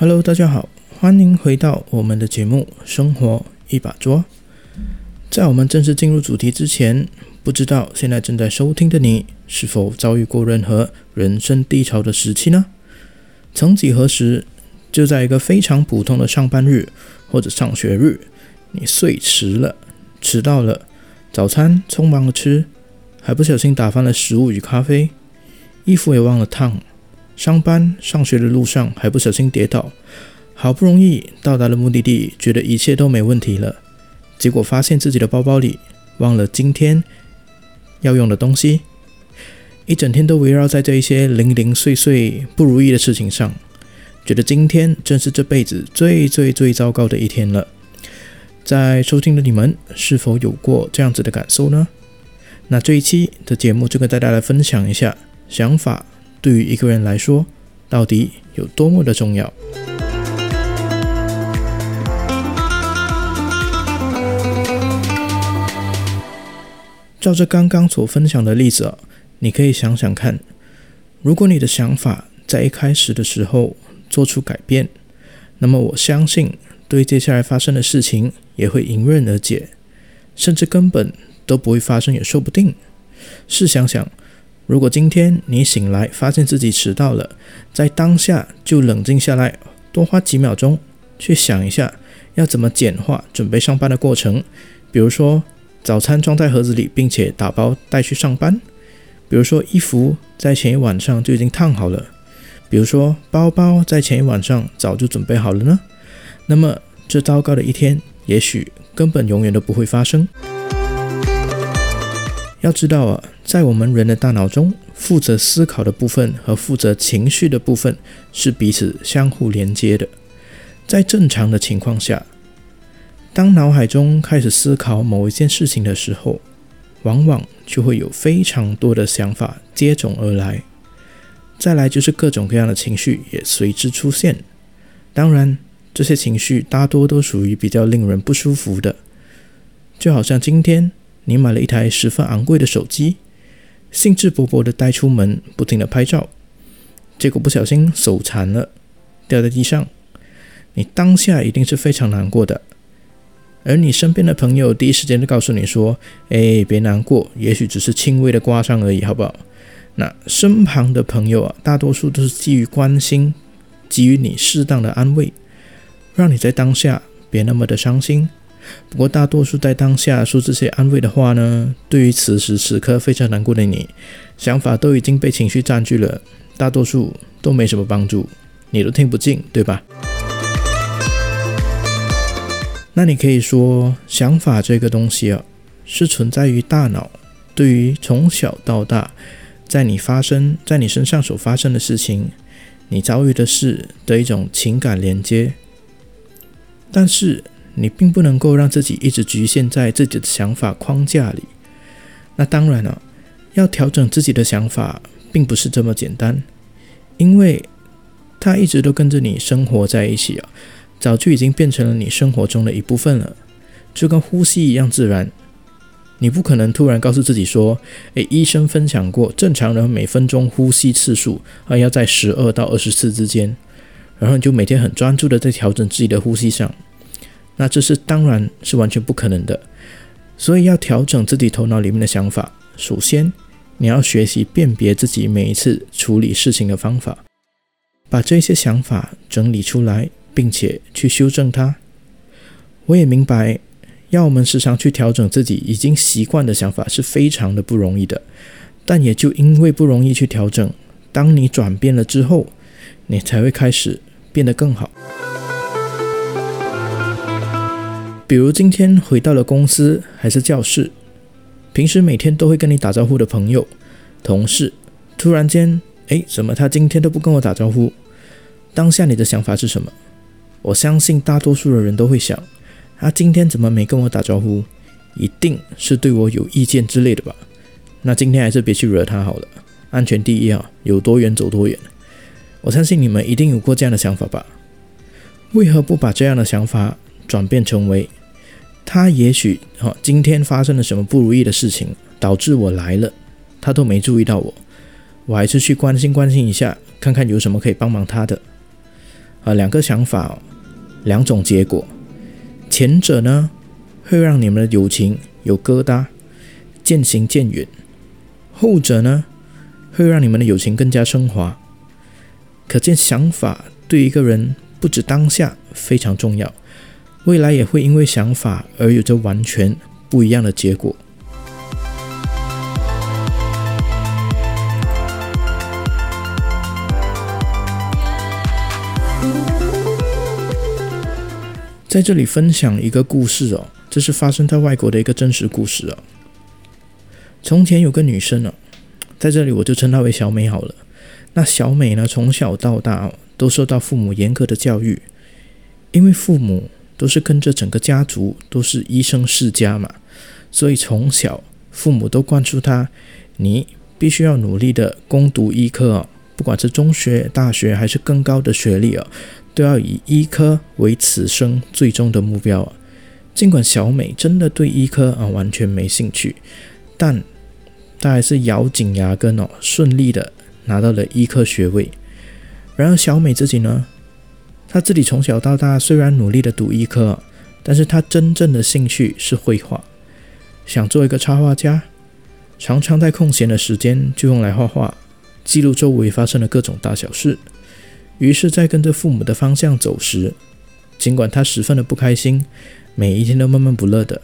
Hello，大家好，欢迎回到我们的节目《生活一把抓》。在我们正式进入主题之前，不知道现在正在收听的你是否遭遇过任何人生低潮的时期呢？曾几何时，就在一个非常普通的上班日或者上学日，你睡迟了，迟到了，早餐匆忙的吃，还不小心打翻了食物与咖啡，衣服也忘了烫，上班上学的路上还不小心跌倒，好不容易到达了目的地，觉得一切都没问题了，结果发现自己的包包里忘了今天要用的东西，一整天都围绕在这一些零零碎碎不如意的事情上，觉得今天真是这辈子最最最糟糕的一天了。在收听的你们是否有过这样子的感受呢？那这一期的节目就跟大家来分享一下，想法对于一个人来说到底有多么的重要。照着刚刚所分享的例子，你可以想想看，如果你的想法在一开始的时候做出改变，那么我相信对接下来发生的事情也会迎刃而解，甚至根本都不会发生也说不定。试想想，如果今天你醒来发现自己迟到了，在当下就冷静下来，多花几秒钟去想一下要怎么简化准备上班的过程，比如说。早餐装在盒子里，并且打包带去上班。比如说，衣服在前一晚上就已经烫好了；比如说，包包在前一晚上早就准备好了呢。那么，这糟糕的一天，也许根本永远都不会发生。要知道啊，在我们人的大脑中，负责思考的部分和负责情绪的部分是彼此相互连接的。在正常的情况下，当脑海中开始思考某一件事情的时候，往往就会有非常多的想法接踵而来。再来就是各种各样的情绪也随之出现。当然，这些情绪大多都属于比较令人不舒服的。就好像今天你买了一台十分昂贵的手机，兴致勃勃地带出门，不停地拍照，结果不小心手残了，掉在地上，你当下一定是非常难过的。而你身边的朋友第一时间就告诉你说：“哎，别难过，也许只是轻微的刮伤而已，好不好？”那身旁的朋友啊，大多数都是基于关心，给予你适当的安慰，让你在当下别那么的伤心。不过，大多数在当下说这些安慰的话呢，对于此时此刻非常难过的你，想法都已经被情绪占据了，大多数都没什么帮助，你都听不进，对吧？那你可以说，想法这个东西啊，是存在于大脑，对于从小到大，在你发生在你身上所发生的事情，你遭遇的事的一种情感连接。但是你并不能够让自己一直局限在自己的想法框架里。那当然了，要调整自己的想法，并不是这么简单，因为它一直都跟着你生活在一起啊。早就已经变成了你生活中的一部分了，就跟呼吸一样自然。你不可能突然告诉自己说：“诶，医生分享过，正常人每分钟呼吸次数啊要在十二到二十次之间。”然后你就每天很专注的在调整自己的呼吸上。那这是当然是完全不可能的。所以要调整自己头脑里面的想法，首先你要学习辨别自己每一次处理事情的方法，把这些想法整理出来。并且去修正它。我也明白，要我们时常去调整自己已经习惯的想法是非常的不容易的。但也就因为不容易去调整，当你转变了之后，你才会开始变得更好。比如今天回到了公司还是教室，平时每天都会跟你打招呼的朋友、同事，突然间，哎，怎么他今天都不跟我打招呼？当下你的想法是什么？我相信大多数的人都会想：他今天怎么没跟我打招呼？一定是对我有意见之类的吧？那今天还是别去惹他好了，安全第一啊！有多远走多远。我相信你们一定有过这样的想法吧？为何不把这样的想法转变成为：他也许哈今天发生了什么不如意的事情，导致我来了，他都没注意到我，我还是去关心关心一下，看看有什么可以帮忙他的。啊，两个想法，两种结果。前者呢，会让你们的友情有疙瘩，渐行渐远；后者呢，会让你们的友情更加升华。可见，想法对一个人不止当下非常重要，未来也会因为想法而有着完全不一样的结果。在这里分享一个故事哦，这是发生在外国的一个真实故事哦。从前有个女生哦，在这里我就称她为小美好了。那小美呢，从小到大都受到父母严格的教育，因为父母都是跟着整个家族都是医生世家嘛，所以从小父母都灌输他，你必须要努力的攻读医科哦，不管是中学、大学还是更高的学历哦。都要以医科为此生最终的目标啊！尽管小美真的对医科啊完全没兴趣，但她还是咬紧牙根哦，顺利的拿到了医科学位。然而小美自己呢，他自己从小到大虽然努力的读医科，但是他真正的兴趣是绘画，想做一个插画家，常常在空闲的时间就用来画画，记录周围发生的各种大小事。于是，在跟着父母的方向走时，尽管他十分的不开心，每一天都闷闷不乐的，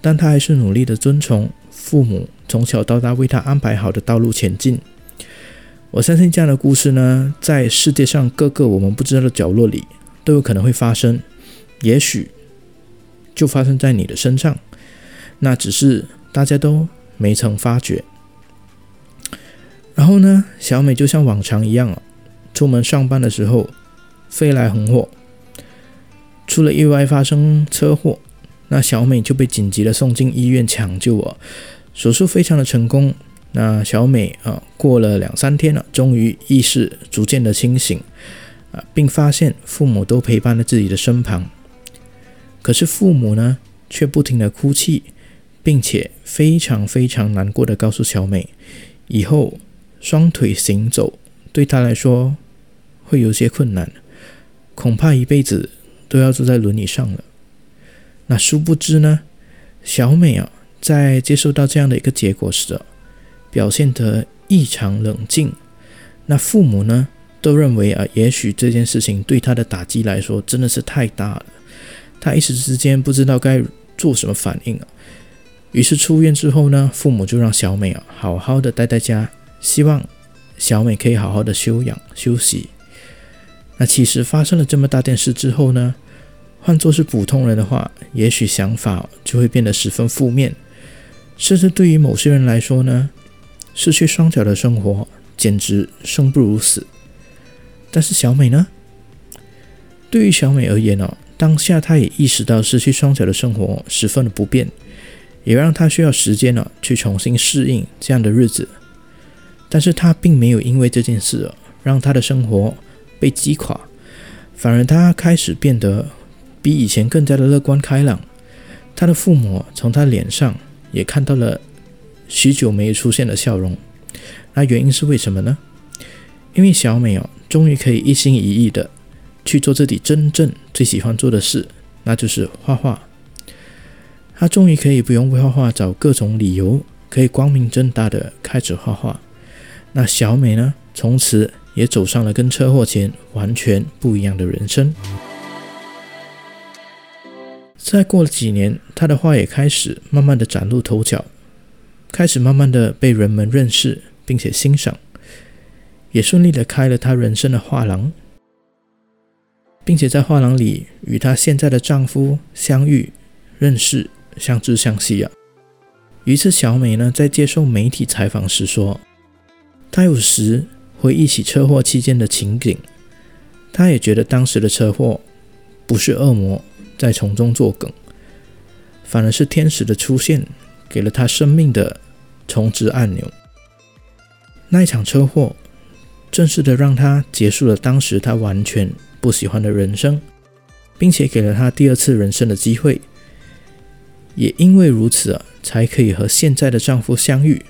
但他还是努力的遵从父母从小到大为他安排好的道路前进。我相信这样的故事呢，在世界上各个我们不知道的角落里都有可能会发生，也许就发生在你的身上，那只是大家都没曾发觉。然后呢，小美就像往常一样啊。出门上班的时候，飞来横祸，出了意外，发生车祸，那小美就被紧急的送进医院抢救啊，手术非常的成功。那小美啊，过了两三天了，终于意识逐渐的清醒啊，并发现父母都陪伴在自己的身旁。可是父母呢，却不停的哭泣，并且非常非常难过的告诉小美，以后双腿行走对她来说。会有些困难，恐怕一辈子都要坐在轮椅上了。那殊不知呢，小美啊，在接受到这样的一个结果时，表现得异常冷静。那父母呢，都认为啊，也许这件事情对他的打击来说真的是太大了，他一时之间不知道该做什么反应啊。于是出院之后呢，父母就让小美啊，好好的待在家，希望小美可以好好的休养休息。那其实发生了这么大件事之后呢，换作是普通人的话，也许想法就会变得十分负面，甚至对于某些人来说呢，失去双脚的生活简直生不如死。但是小美呢，对于小美而言呢，当下她也意识到失去双脚的生活十分的不便，也让她需要时间呢去重新适应这样的日子。但是她并没有因为这件事让她的生活。被击垮，反而她开始变得比以前更加的乐观开朗。她的父母从她脸上也看到了许久没有出现的笑容。那原因是为什么呢？因为小美哦，终于可以一心一意的去做自己真正最喜欢做的事，那就是画画。她终于可以不用为画画找各种理由，可以光明正大的开始画画。那小美呢，从此。也走上了跟车祸前完全不一样的人生。再过了几年，她的画也开始慢慢的崭露头角，开始慢慢的被人们认识并且欣赏，也顺利的开了他人生的画廊，并且在画廊里与她现在的丈夫相遇、认识、相知相惜啊。一次，小美呢在接受媒体采访时说：“她有时。”回忆起车祸期间的情景，她也觉得当时的车祸不是恶魔在从中作梗，反而是天使的出现给了他生命的重置按钮。那一场车祸正式的让他结束了当时他完全不喜欢的人生，并且给了他第二次人生的机会。也因为如此啊，才可以和现在的丈夫相遇，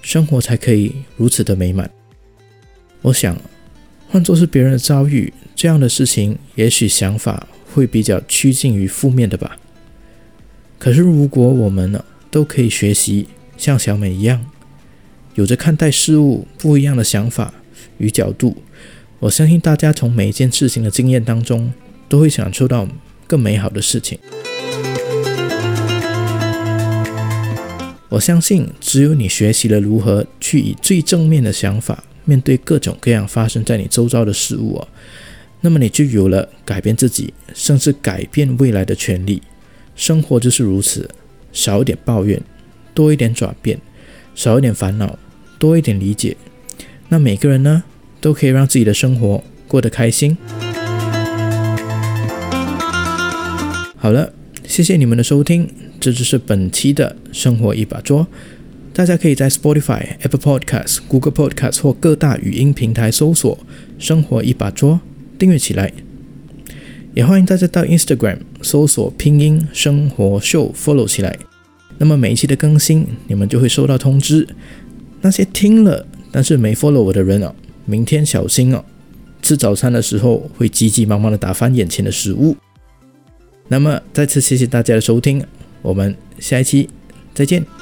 生活才可以如此的美满。我想，换作是别人的遭遇，这样的事情，也许想法会比较趋近于负面的吧。可是如果我们呢，都可以学习像小美一样，有着看待事物不一样的想法与角度，我相信大家从每一件事情的经验当中，都会享受到更美好的事情。我相信，只有你学习了如何去以最正面的想法面对各种各样发生在你周遭的事物哦，那么你就有了改变自己，甚至改变未来的权利。生活就是如此，少一点抱怨，多一点转变；少一点烦恼，多一点理解。那每个人呢，都可以让自己的生活过得开心。好了，谢谢你们的收听。这就是本期的生活一把桌，大家可以在 Spotify、Apple Podcasts、Google Podcasts 或各大语音平台搜索“生活一把桌”，订阅起来。也欢迎大家到 Instagram 搜索拼音生活秀 follow 起来。那么每一期的更新，你们就会收到通知。那些听了但是没 follow 我的人啊，明天小心哦，吃早餐的时候会急急忙忙的打翻眼前的食物。那么再次谢谢大家的收听。我们下一期再见。